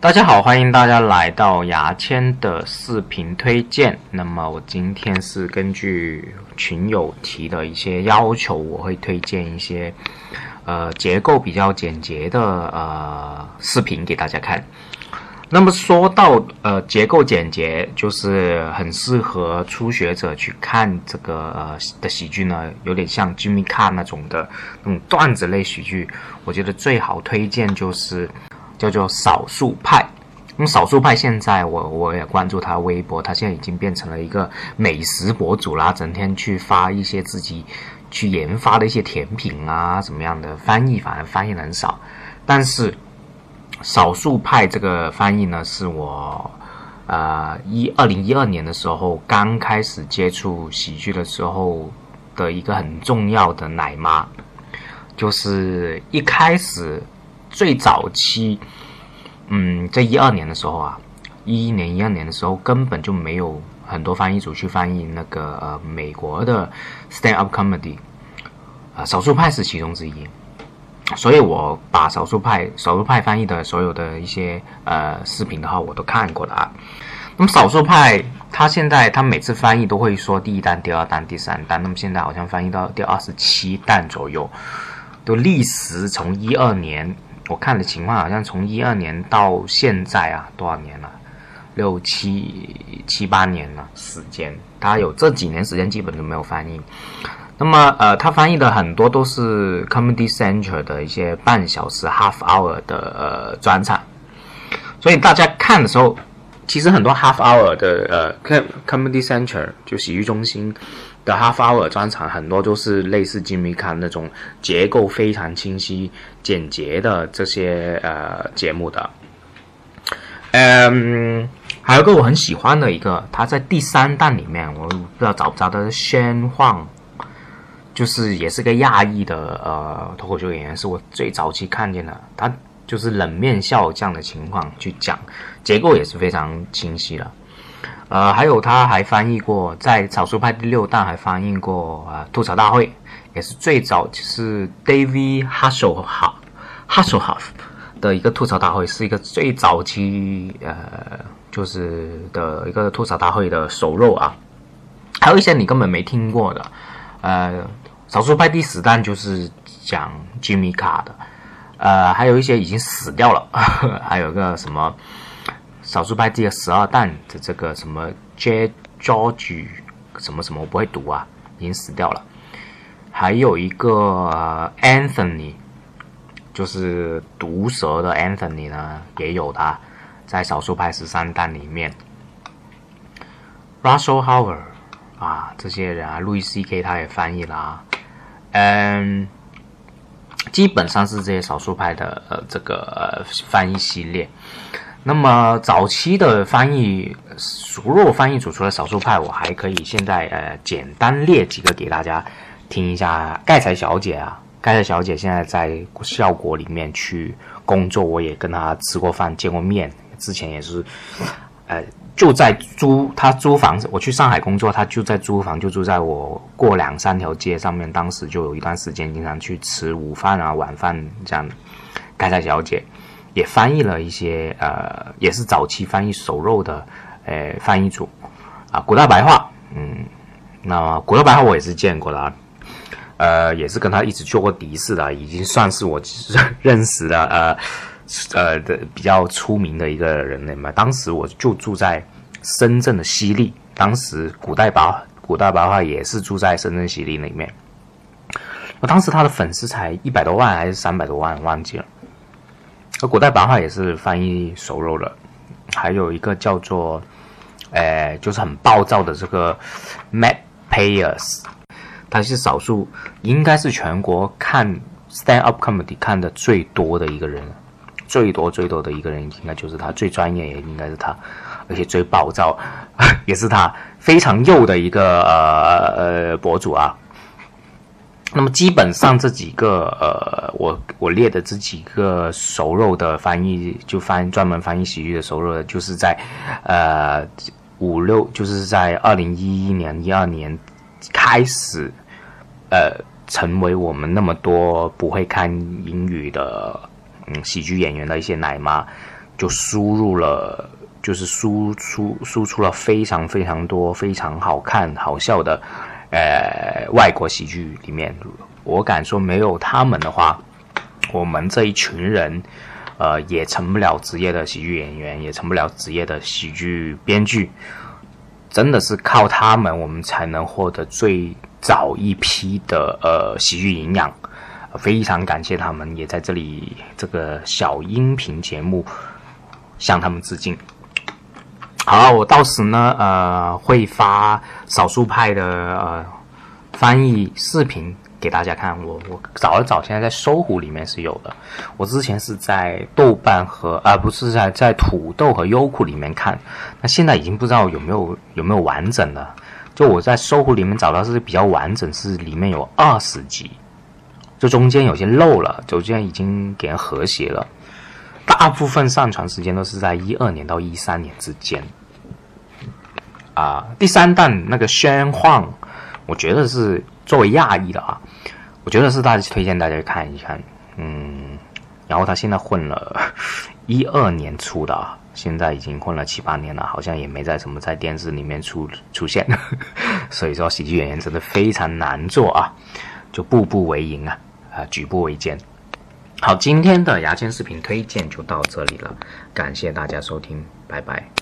大家好，欢迎大家来到牙签的视频推荐。那么我今天是根据群友提的一些要求，我会推荐一些呃结构比较简洁的呃视频给大家看。那么说到呃结构简洁，就是很适合初学者去看这个呃的喜剧呢，有点像 Jimmy Car 那种的那种段子类喜剧。我觉得最好推荐就是。叫做少数派，那么少数派现在我我也关注他微博，他现在已经变成了一个美食博主啦，整天去发一些自己去研发的一些甜品啊，怎么样的翻译，反而翻译的很少。但是少数派这个翻译呢，是我呃一二零一二年的时候刚开始接触喜剧的时候的一个很重要的奶妈，就是一开始。最早期，嗯，在一二年的时候啊，一一年、一二年的时候，根本就没有很多翻译组去翻译那个呃美国的 stand up comedy，啊，少数派是其中之一，所以我把少数派、少数派翻译的所有的一些呃视频的话，我都看过了啊。那么少数派他现在他每次翻译都会说第一弹、第二弹、第三弹，那么现在好像翻译到第二十七弹左右，都历时从一二年。我看的情况好像从一二年到现在啊，多少年了？六七七八年了时间。他有这几年时间基本都没有翻译。那么呃，他翻译的很多都是 Comedy Central 的一些半小时 （half hour） 的呃专场。所以大家看的时候，其实很多 half hour 的呃 Comedy center 就洗浴中心。的 half hour 专场很多都是类似金米卡那种结构非常清晰、简洁的这些呃节目的。嗯，还有个我很喜欢的一个，他在第三弹里面，我不知道找不找到宣晃，就是也是个亚裔的呃脱口秀演员，是我最早期看见的。他就是冷面笑这样的情况去讲，结构也是非常清晰了。呃，还有他还翻译过，在少数派第六弹还翻译过啊，吐槽大会也是最早就是 David Hasselhoff Hasselhoff 的一个吐槽大会，是一个最早期呃，就是的一个吐槽大会的首肉啊。还有一些你根本没听过的，呃，少数派第十弹就是讲 Jimmy K 的，呃，还有一些已经死掉了，还有个什么。少数派第十二弹的这个什么 J George 什么什么我不会读啊，已经死掉了。还有一个 Anthony，就是毒蛇的 Anthony 呢，也有的，在少数派十三弹里面。Russell Howard 啊，这些人啊，路易 C K 他也翻译了啊，嗯，基本上是这些少数派的呃这个翻译系列。那么早期的翻译，熟络翻译组除了少数派，我还可以现在呃简单列几个给大家听一下。盖才小姐啊，盖才小姐现在在效果里面去工作，我也跟她吃过饭，见过面。之前也是，呃，就在租他租房子，我去上海工作，他就在租房，就住在我过两三条街上面。当时就有一段时间经常去吃午饭啊、晚饭这样。盖才小姐。也翻译了一些，呃，也是早期翻译手肉的，呃，翻译组，啊，古代白话，嗯，那古代白话我也是见过的啊，呃，也是跟他一直做过敌视的，已经算是我认识的，呃，呃的比较出名的一个人了嘛。当时我就住在深圳的西丽，当时古代白古代白话也是住在深圳西丽里面，我当时他的粉丝才一百多万还是三百多万，忘记了。而古代白话也是翻译熟肉的，还有一个叫做，呃，就是很暴躁的这个 Matt Payers，他是少数，应该是全国看 stand up comedy 看的最多的一个人，最多最多的一个人应该就是他，最专业也应该是他，而且最暴躁也是他，非常幼的一个呃呃博主啊。那么基本上这几个呃，我我列的这几个熟肉的翻译，就翻专门翻译喜剧的熟肉的，就是在呃五六，就是在二零一一年、一二年开始，呃，成为我们那么多不会看英语的嗯喜剧演员的一些奶妈，就输入了，就是输出输出了非常非常多非常好看好笑的，呃，外国喜剧里面，我敢说没有他们的话，我们这一群人，呃，也成不了职业的喜剧演员，也成不了职业的喜剧编剧，真的是靠他们，我们才能获得最早一批的呃喜剧营养。非常感谢他们，也在这里这个小音频节目向他们致敬。好，我到时呢，呃，会发少数派的呃翻译视频给大家看。我我找了找，现在在搜狐里面是有的。我之前是在豆瓣和啊，不是在在土豆和优酷里面看，那现在已经不知道有没有有没有完整的。就我在搜狐里面找到是比较完整，是里面有二十集。这中间有些漏了，中间已经给人和谐了。大部分上传时间都是在一二年到一三年之间。啊，第三弹那个宣晃，我觉得是作为亚裔的啊，我觉得是大家推荐大家看一看。嗯，然后他现在混了一二年出的啊，现在已经混了七八年了，好像也没在什么在电视里面出出现。所以说，喜剧演员真的非常难做啊，就步步为营啊。啊，举步维艰。好，今天的牙签视频推荐就到这里了，感谢大家收听，拜拜。